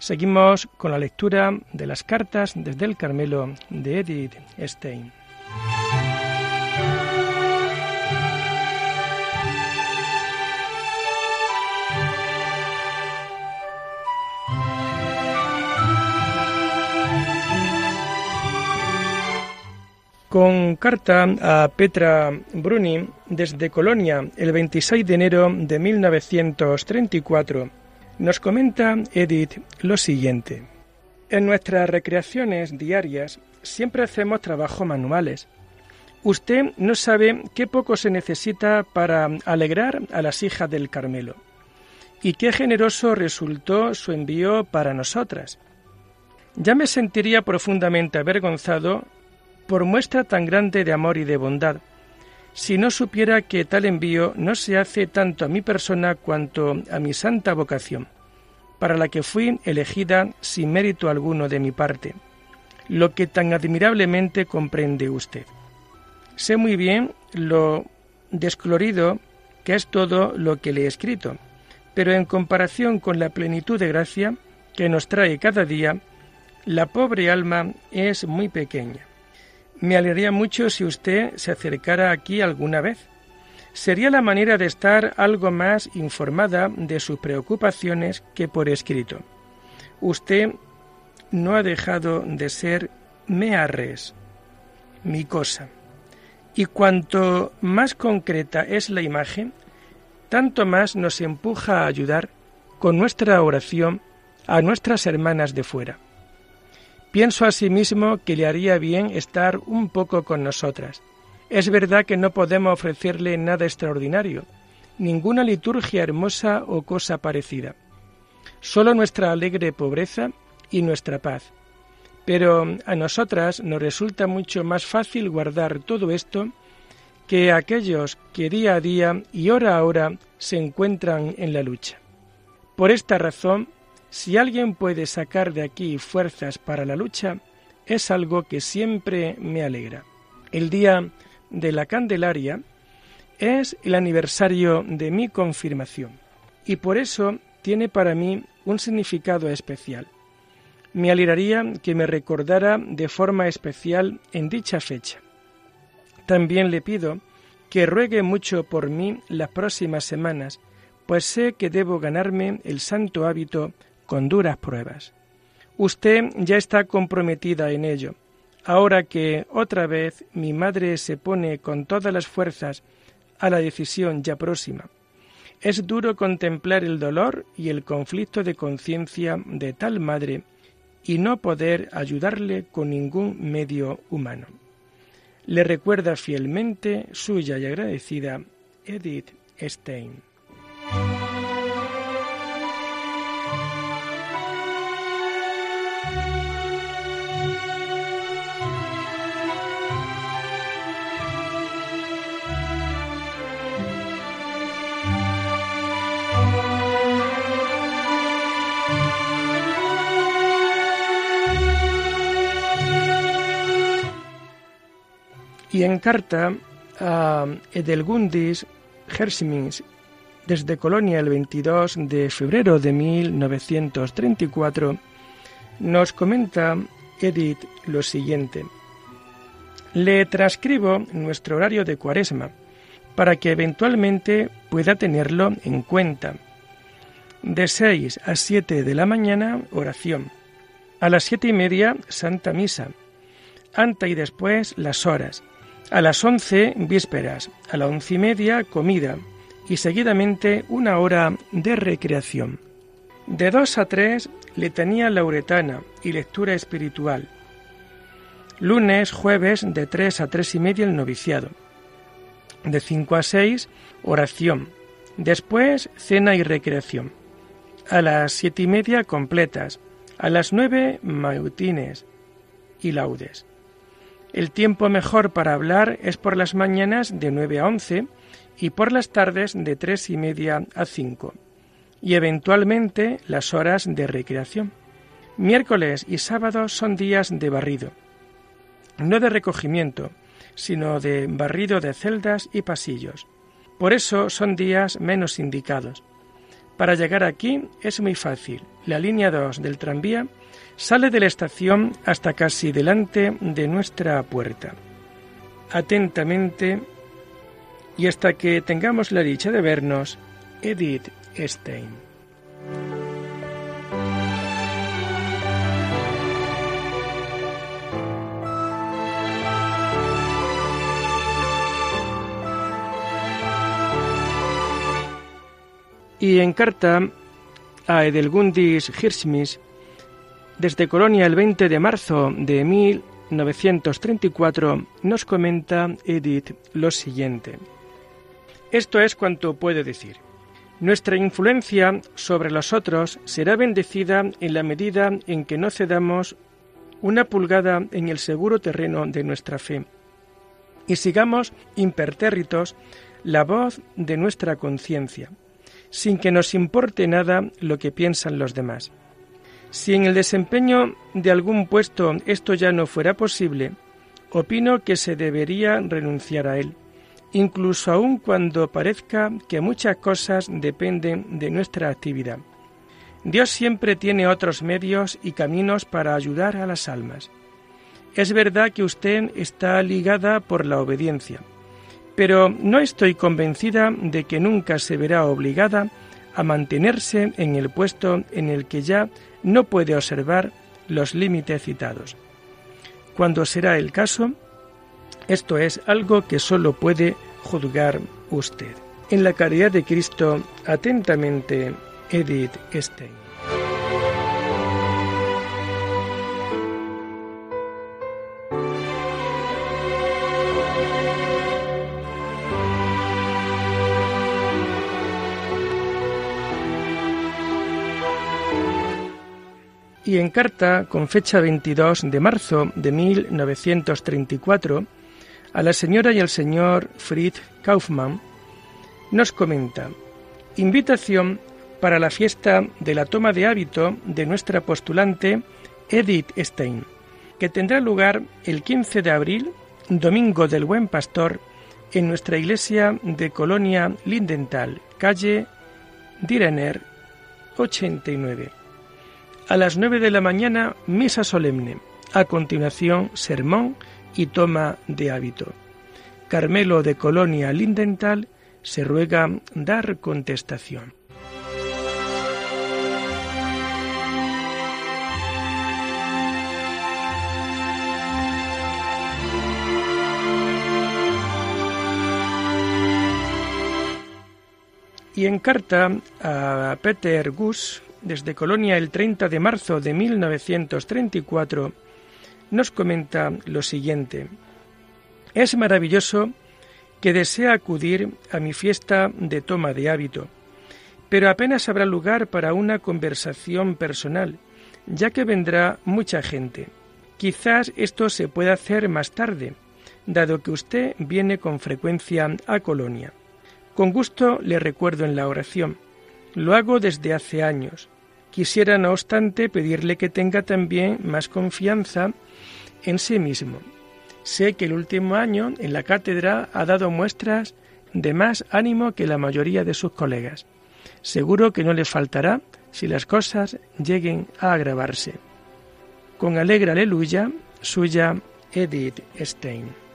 Seguimos con la lectura de las cartas desde el Carmelo de Edith Stein. Con carta a Petra Bruni desde Colonia el 26 de enero de 1934 nos comenta Edith lo siguiente. En nuestras recreaciones diarias siempre hacemos trabajos manuales. Usted no sabe qué poco se necesita para alegrar a las hijas del Carmelo. Y qué generoso resultó su envío para nosotras. Ya me sentiría profundamente avergonzado por muestra tan grande de amor y de bondad, si no supiera que tal envío no se hace tanto a mi persona cuanto a mi santa vocación, para la que fui elegida sin mérito alguno de mi parte, lo que tan admirablemente comprende usted. Sé muy bien lo descolorido que es todo lo que le he escrito, pero en comparación con la plenitud de gracia que nos trae cada día, la pobre alma es muy pequeña. Me alegraría mucho si usted se acercara aquí alguna vez. Sería la manera de estar algo más informada de sus preocupaciones que por escrito. Usted no ha dejado de ser mearres, mi cosa. Y cuanto más concreta es la imagen, tanto más nos empuja a ayudar con nuestra oración a nuestras hermanas de fuera. Pienso asimismo que le haría bien estar un poco con nosotras. Es verdad que no podemos ofrecerle nada extraordinario, ninguna liturgia hermosa o cosa parecida. Solo nuestra alegre pobreza y nuestra paz. Pero a nosotras nos resulta mucho más fácil guardar todo esto que aquellos que día a día y hora a hora se encuentran en la lucha. Por esta razón, si alguien puede sacar de aquí fuerzas para la lucha, es algo que siempre me alegra. El día de la Candelaria es el aniversario de mi confirmación y por eso tiene para mí un significado especial. Me alegraría que me recordara de forma especial en dicha fecha. También le pido que ruegue mucho por mí las próximas semanas, pues sé que debo ganarme el santo hábito con duras pruebas. Usted ya está comprometida en ello. Ahora que otra vez mi madre se pone con todas las fuerzas a la decisión ya próxima. Es duro contemplar el dolor y el conflicto de conciencia de tal madre y no poder ayudarle con ningún medio humano. Le recuerda fielmente suya y agradecida Edith Stein. Carta a Edelgundis Hersimins desde Colonia el 22 de febrero de 1934, nos comenta Edith lo siguiente. Le transcribo nuestro horario de cuaresma para que eventualmente pueda tenerlo en cuenta. De 6 a 7 de la mañana, oración. A las siete y media, Santa Misa. Ante y después, las horas. A las once, vísperas. A las once y media, comida. Y seguidamente, una hora de recreación. De dos a tres, letanía lauretana y lectura espiritual. Lunes, jueves, de tres a tres y media, el noviciado. De cinco a seis, oración. Después, cena y recreación. A las siete y media, completas. A las nueve, mautines y laudes. El tiempo mejor para hablar es por las mañanas de nueve a once y por las tardes de tres y media a cinco, y eventualmente las horas de recreación. Miércoles y sábados son días de barrido, no de recogimiento, sino de barrido de celdas y pasillos. Por eso son días menos indicados. Para llegar aquí es muy fácil. La línea 2 del tranvía sale de la estación hasta casi delante de nuestra puerta. Atentamente, y hasta que tengamos la dicha de vernos, Edith Stein. Y en carta a Edelgundis Hirsmis, desde Colonia el 20 de marzo de 1934, nos comenta Edith lo siguiente. Esto es cuanto puede decir. Nuestra influencia sobre los otros será bendecida en la medida en que no cedamos una pulgada en el seguro terreno de nuestra fe y sigamos impertérritos la voz de nuestra conciencia, sin que nos importe nada lo que piensan los demás. Si en el desempeño de algún puesto esto ya no fuera posible, opino que se debería renunciar a él incluso aun cuando parezca que muchas cosas dependen de nuestra actividad. Dios siempre tiene otros medios y caminos para ayudar a las almas. Es verdad que usted está ligada por la obediencia, pero no estoy convencida de que nunca se verá obligada a mantenerse en el puesto en el que ya no puede observar los límites citados. Cuando será el caso, esto es algo que solo puede juzgar usted. En la caridad de Cristo, atentamente, Edith Stein. Y en carta con fecha 22 de marzo de 1934 a la señora y al señor Fritz Kaufmann, nos comenta, invitación para la fiesta de la toma de hábito de nuestra postulante Edith Stein, que tendrá lugar el 15 de abril, domingo del Buen Pastor, en nuestra iglesia de Colonia Lindenthal, calle Direner 89. A las 9 de la mañana, misa solemne. A continuación, sermón y toma de hábito. Carmelo de Colonia Lindenthal se ruega dar contestación. Y en carta a Peter Gus, desde Colonia el 30 de marzo de 1934, nos comenta lo siguiente. Es maravilloso que desea acudir a mi fiesta de toma de hábito, pero apenas habrá lugar para una conversación personal, ya que vendrá mucha gente. Quizás esto se pueda hacer más tarde, dado que usted viene con frecuencia a Colonia. Con gusto le recuerdo en la oración. Lo hago desde hace años. Quisiera, no obstante, pedirle que tenga también más confianza en sí mismo. Sé que el último año en la cátedra ha dado muestras de más ánimo que la mayoría de sus colegas. Seguro que no le faltará si las cosas lleguen a agravarse. Con alegre aleluya, suya Edith Stein.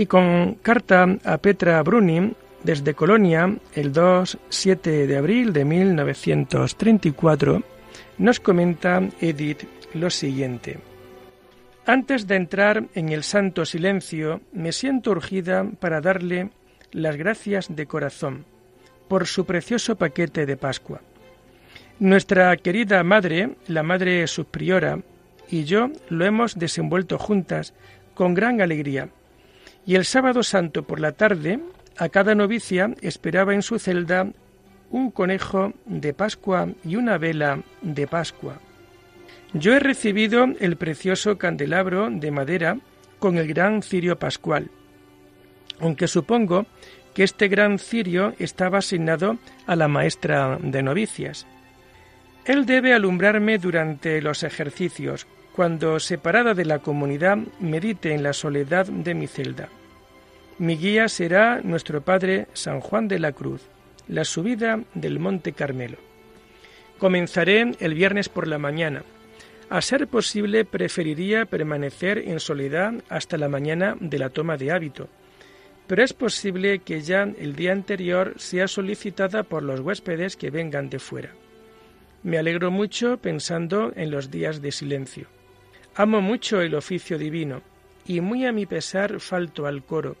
Y con carta a Petra Bruni desde Colonia el 2-7 de abril de 1934 nos comenta Edith lo siguiente. Antes de entrar en el santo silencio, me siento urgida para darle las gracias de corazón por su precioso paquete de Pascua. Nuestra querida madre, la madre subpriora, y yo lo hemos desenvuelto juntas con gran alegría. Y el sábado santo por la tarde, a cada novicia esperaba en su celda un conejo de Pascua y una vela de Pascua. Yo he recibido el precioso candelabro de madera con el gran cirio pascual, aunque supongo que este gran cirio estaba asignado a la maestra de novicias. Él debe alumbrarme durante los ejercicios, cuando, separada de la comunidad, medite en la soledad de mi celda. Mi guía será nuestro Padre San Juan de la Cruz, la subida del Monte Carmelo. Comenzaré el viernes por la mañana. A ser posible, preferiría permanecer en soledad hasta la mañana de la toma de hábito, pero es posible que ya el día anterior sea solicitada por los huéspedes que vengan de fuera. Me alegro mucho pensando en los días de silencio. Amo mucho el oficio divino y muy a mi pesar falto al coro,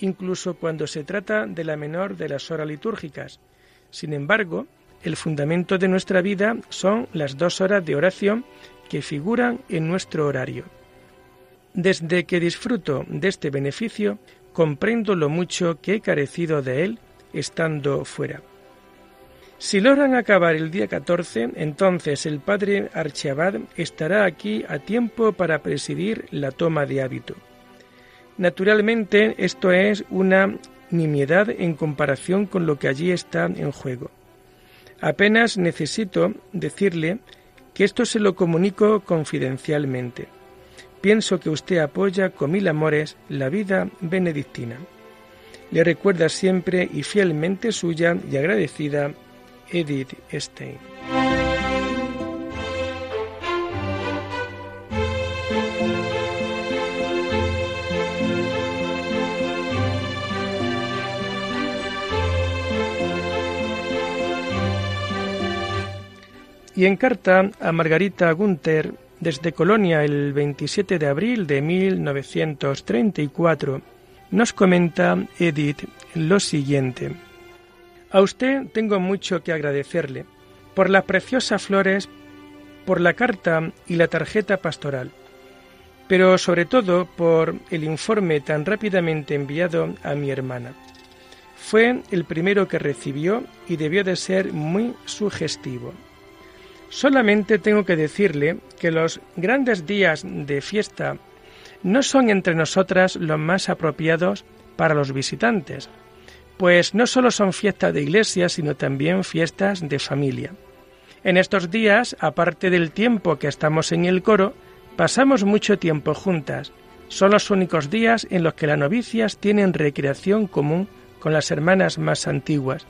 incluso cuando se trata de la menor de las horas litúrgicas. Sin embargo, el fundamento de nuestra vida son las dos horas de oración que figuran en nuestro horario. Desde que disfruto de este beneficio, comprendo lo mucho que he carecido de él estando fuera. Si logran acabar el día 14, entonces el padre Archiabad estará aquí a tiempo para presidir la toma de hábito. Naturalmente, esto es una nimiedad en comparación con lo que allí está en juego. Apenas necesito decirle que esto se lo comunico confidencialmente. Pienso que usted apoya con mil amores la vida benedictina. Le recuerda siempre y fielmente suya y agradecida Edith Stein. Y en carta a Margarita Gunther desde Colonia el 27 de abril de 1934, nos comenta Edith lo siguiente. A usted tengo mucho que agradecerle por las preciosas flores, por la carta y la tarjeta pastoral, pero sobre todo por el informe tan rápidamente enviado a mi hermana. Fue el primero que recibió y debió de ser muy sugestivo. Solamente tengo que decirle que los grandes días de fiesta no son entre nosotras los más apropiados para los visitantes, pues no solo son fiestas de iglesia, sino también fiestas de familia. En estos días, aparte del tiempo que estamos en el coro, pasamos mucho tiempo juntas. Son los únicos días en los que las novicias tienen recreación común con las hermanas más antiguas.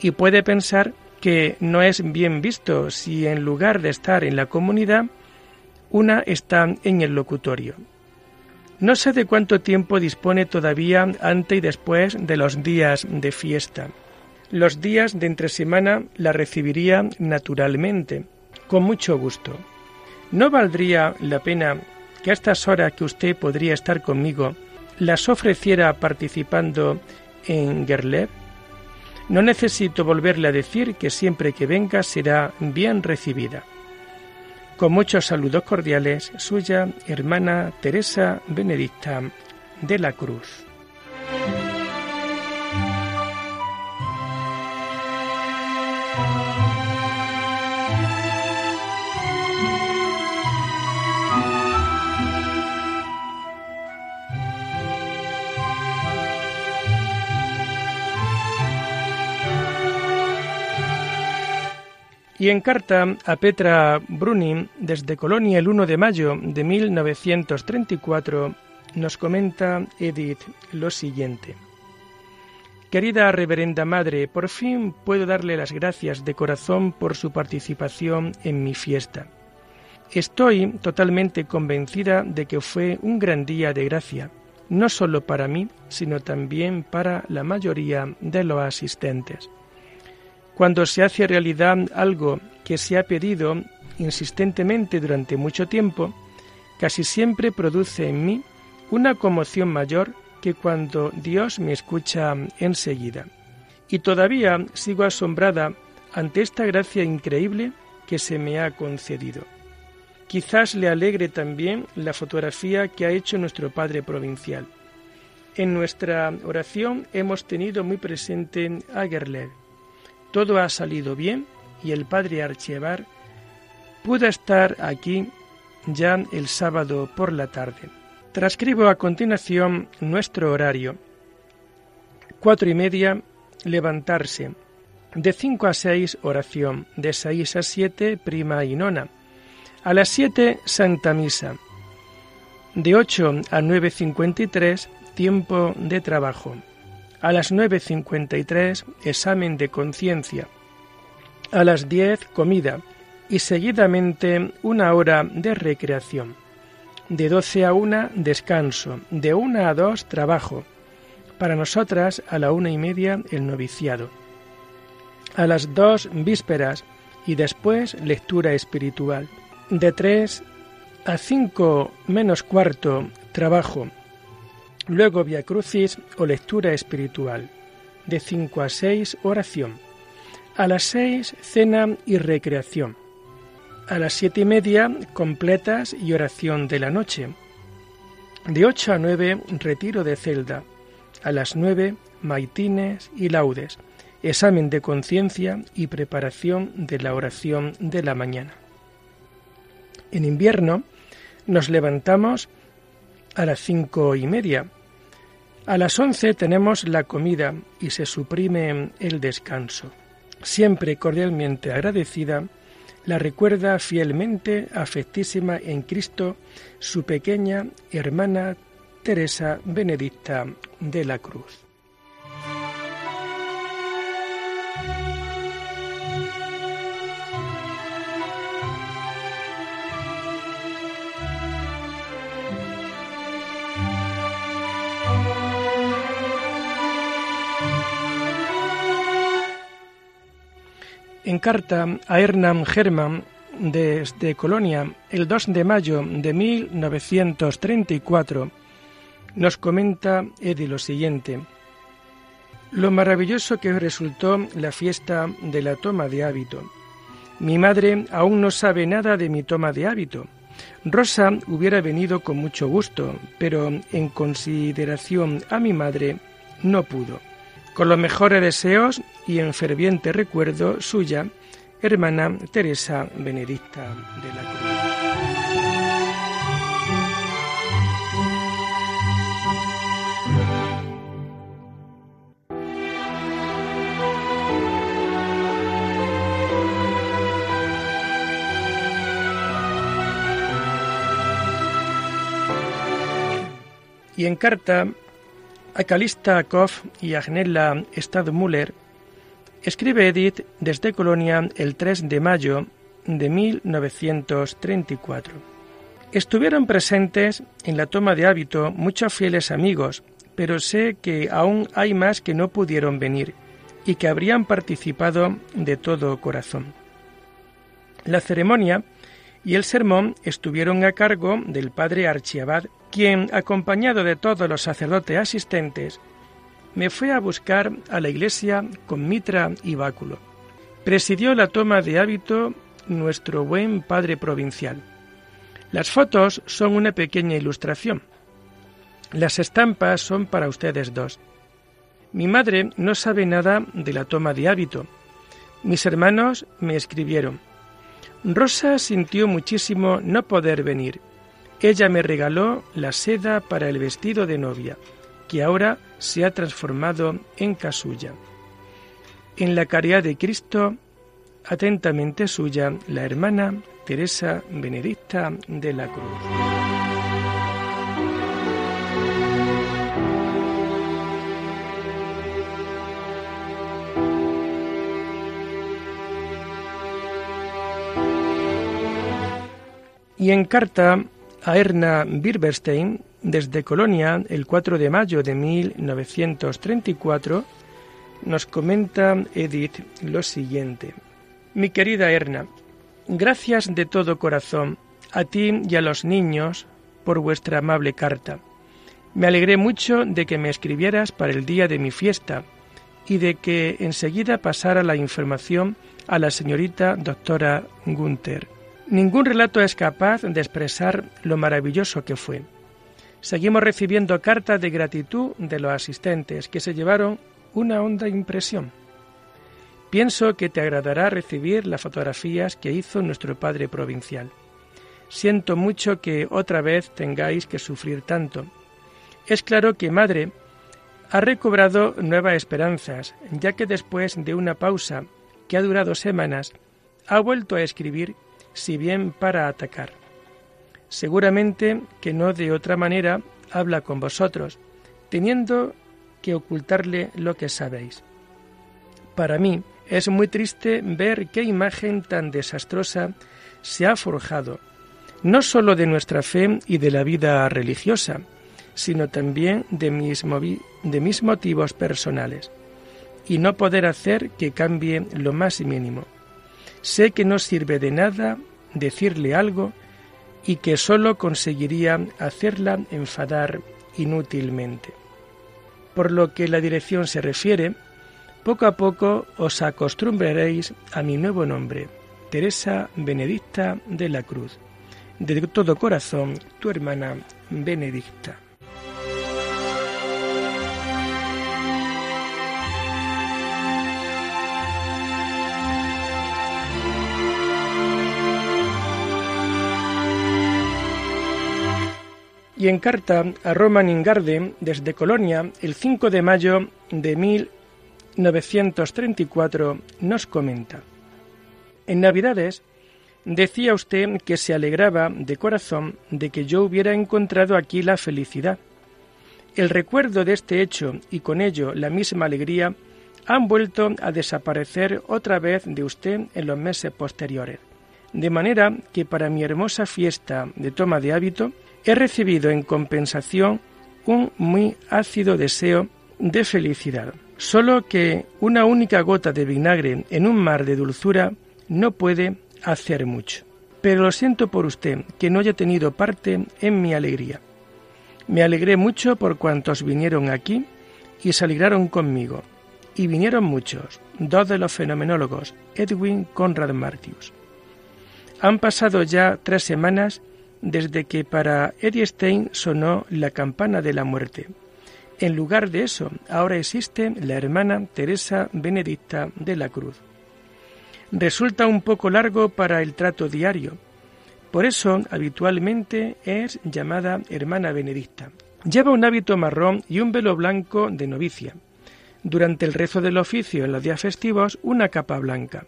Y puede pensar que no es bien visto si en lugar de estar en la comunidad, una está en el locutorio. No sé de cuánto tiempo dispone todavía antes y después de los días de fiesta. Los días de entre semana la recibiría naturalmente, con mucho gusto. ¿No valdría la pena que a estas horas que usted podría estar conmigo las ofreciera participando en Gerlev? No necesito volverle a decir que siempre que venga será bien recibida. Con muchos saludos cordiales, suya hermana Teresa Benedicta de la Cruz. Y en carta a Petra Bruni desde Colonia el 1 de mayo de 1934 nos comenta Edith lo siguiente. Querida Reverenda Madre, por fin puedo darle las gracias de corazón por su participación en mi fiesta. Estoy totalmente convencida de que fue un gran día de gracia, no solo para mí, sino también para la mayoría de los asistentes. Cuando se hace realidad algo que se ha pedido insistentemente durante mucho tiempo, casi siempre produce en mí una conmoción mayor que cuando Dios me escucha enseguida. Y todavía sigo asombrada ante esta gracia increíble que se me ha concedido. Quizás le alegre también la fotografía que ha hecho nuestro Padre Provincial. En nuestra oración hemos tenido muy presente a. Todo ha salido bien y el Padre Archievar pudo estar aquí ya el sábado por la tarde. Transcribo a continuación nuestro horario. Cuatro y media, levantarse. De cinco a seis, oración. De seis a siete, prima y nona. A las siete, Santa Misa. De ocho a nueve cincuenta y tres, tiempo de trabajo. A las nueve cincuenta y tres, examen de conciencia. A las diez, comida y seguidamente una hora de recreación. De doce a una, descanso. De una a dos, trabajo. Para nosotras, a la una y media, el noviciado. A las dos, vísperas y después lectura espiritual. De tres a cinco menos cuarto, trabajo. Luego Via Crucis o lectura espiritual. De cinco a seis, oración. A las seis, cena y recreación. A las siete y media, completas y oración de la noche. De ocho a nueve, retiro de celda. A las nueve, maitines y laudes, examen de conciencia y preparación de la oración de la mañana. En invierno, nos levantamos a las cinco y media. A las once tenemos la comida y se suprime el descanso. Siempre cordialmente agradecida la recuerda fielmente, afectísima en Cristo, su pequeña hermana Teresa Benedicta de la Cruz. En carta a Hernán Germán desde Colonia el 2 de mayo de 1934 nos comenta Edi lo siguiente. Lo maravilloso que resultó la fiesta de la toma de hábito. Mi madre aún no sabe nada de mi toma de hábito. Rosa hubiera venido con mucho gusto, pero en consideración a mi madre no pudo. Con los mejores deseos y en ferviente recuerdo suya, hermana Teresa Benedicta de la Cruz. Y en carta a Calista Koff y Agnella Stadmüller escribe Edith desde Colonia el 3 de mayo de 1934. Estuvieron presentes en la toma de hábito muchos fieles amigos, pero sé que aún hay más que no pudieron venir y que habrían participado de todo corazón. La ceremonia y el sermón estuvieron a cargo del padre Archiabad, quien, acompañado de todos los sacerdotes asistentes, me fue a buscar a la iglesia con mitra y báculo. Presidió la toma de hábito nuestro buen padre provincial. Las fotos son una pequeña ilustración. Las estampas son para ustedes dos. Mi madre no sabe nada de la toma de hábito. Mis hermanos me escribieron. Rosa sintió muchísimo no poder venir. Ella me regaló la seda para el vestido de novia que ahora se ha transformado en casulla. En la caridad de Cristo, atentamente suya, la hermana Teresa Benedicta de la Cruz. Y en carta a Erna Birberstein, desde Colonia, el 4 de mayo de 1934, nos comenta Edith lo siguiente. Mi querida Erna, gracias de todo corazón a ti y a los niños por vuestra amable carta. Me alegré mucho de que me escribieras para el día de mi fiesta y de que enseguida pasara la información a la señorita doctora Gunther. Ningún relato es capaz de expresar lo maravilloso que fue. Seguimos recibiendo cartas de gratitud de los asistentes que se llevaron una honda impresión. Pienso que te agradará recibir las fotografías que hizo nuestro padre provincial. Siento mucho que otra vez tengáis que sufrir tanto. Es claro que madre ha recobrado nuevas esperanzas, ya que después de una pausa que ha durado semanas, ha vuelto a escribir, si bien para atacar. Seguramente que no de otra manera habla con vosotros, teniendo que ocultarle lo que sabéis. Para mí es muy triste ver qué imagen tan desastrosa se ha forjado, no sólo de nuestra fe y de la vida religiosa, sino también de mis, de mis motivos personales, y no poder hacer que cambie lo más mínimo. Sé que no sirve de nada decirle algo y que sólo conseguiría hacerla enfadar inútilmente. Por lo que la dirección se refiere, poco a poco os acostumbraréis a mi nuevo nombre, Teresa Benedicta de la Cruz. De todo corazón, tu hermana Benedicta. Y en carta a Roman Ingarde desde Colonia el 5 de mayo de 1934 nos comenta. En Navidades decía usted que se alegraba de corazón de que yo hubiera encontrado aquí la felicidad. El recuerdo de este hecho y con ello la misma alegría han vuelto a desaparecer otra vez de usted en los meses posteriores. De manera que para mi hermosa fiesta de toma de hábito he recibido en compensación un muy ácido deseo de felicidad. Solo que una única gota de vinagre en un mar de dulzura no puede hacer mucho. Pero lo siento por usted que no haya tenido parte en mi alegría. Me alegré mucho por cuantos vinieron aquí y se alegraron conmigo. Y vinieron muchos, dos de los fenomenólogos, Edwin Conrad Martius. Han pasado ya tres semanas desde que para Eddie Stein sonó la campana de la muerte. En lugar de eso, ahora existe la hermana Teresa Benedicta de la Cruz. Resulta un poco largo para el trato diario. Por eso, habitualmente es llamada hermana Benedicta. Lleva un hábito marrón y un velo blanco de novicia. Durante el rezo del oficio en los días festivos, una capa blanca.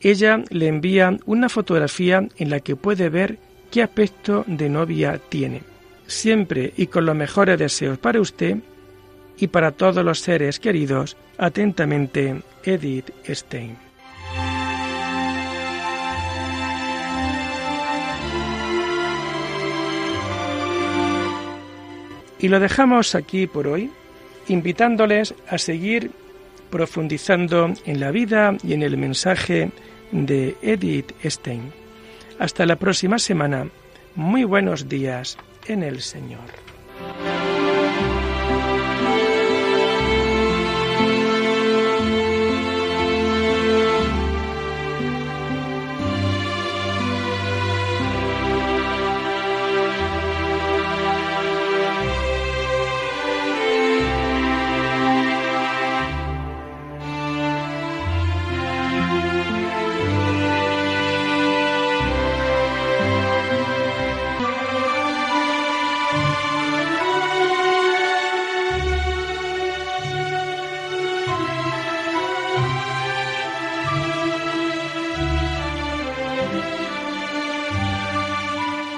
Ella le envía una fotografía en la que puede ver qué aspecto de novia tiene. Siempre y con los mejores deseos para usted y para todos los seres queridos, atentamente, Edith Stein. Y lo dejamos aquí por hoy, invitándoles a seguir profundizando en la vida y en el mensaje de Edith Stein. Hasta la próxima semana. Muy buenos días en el Señor.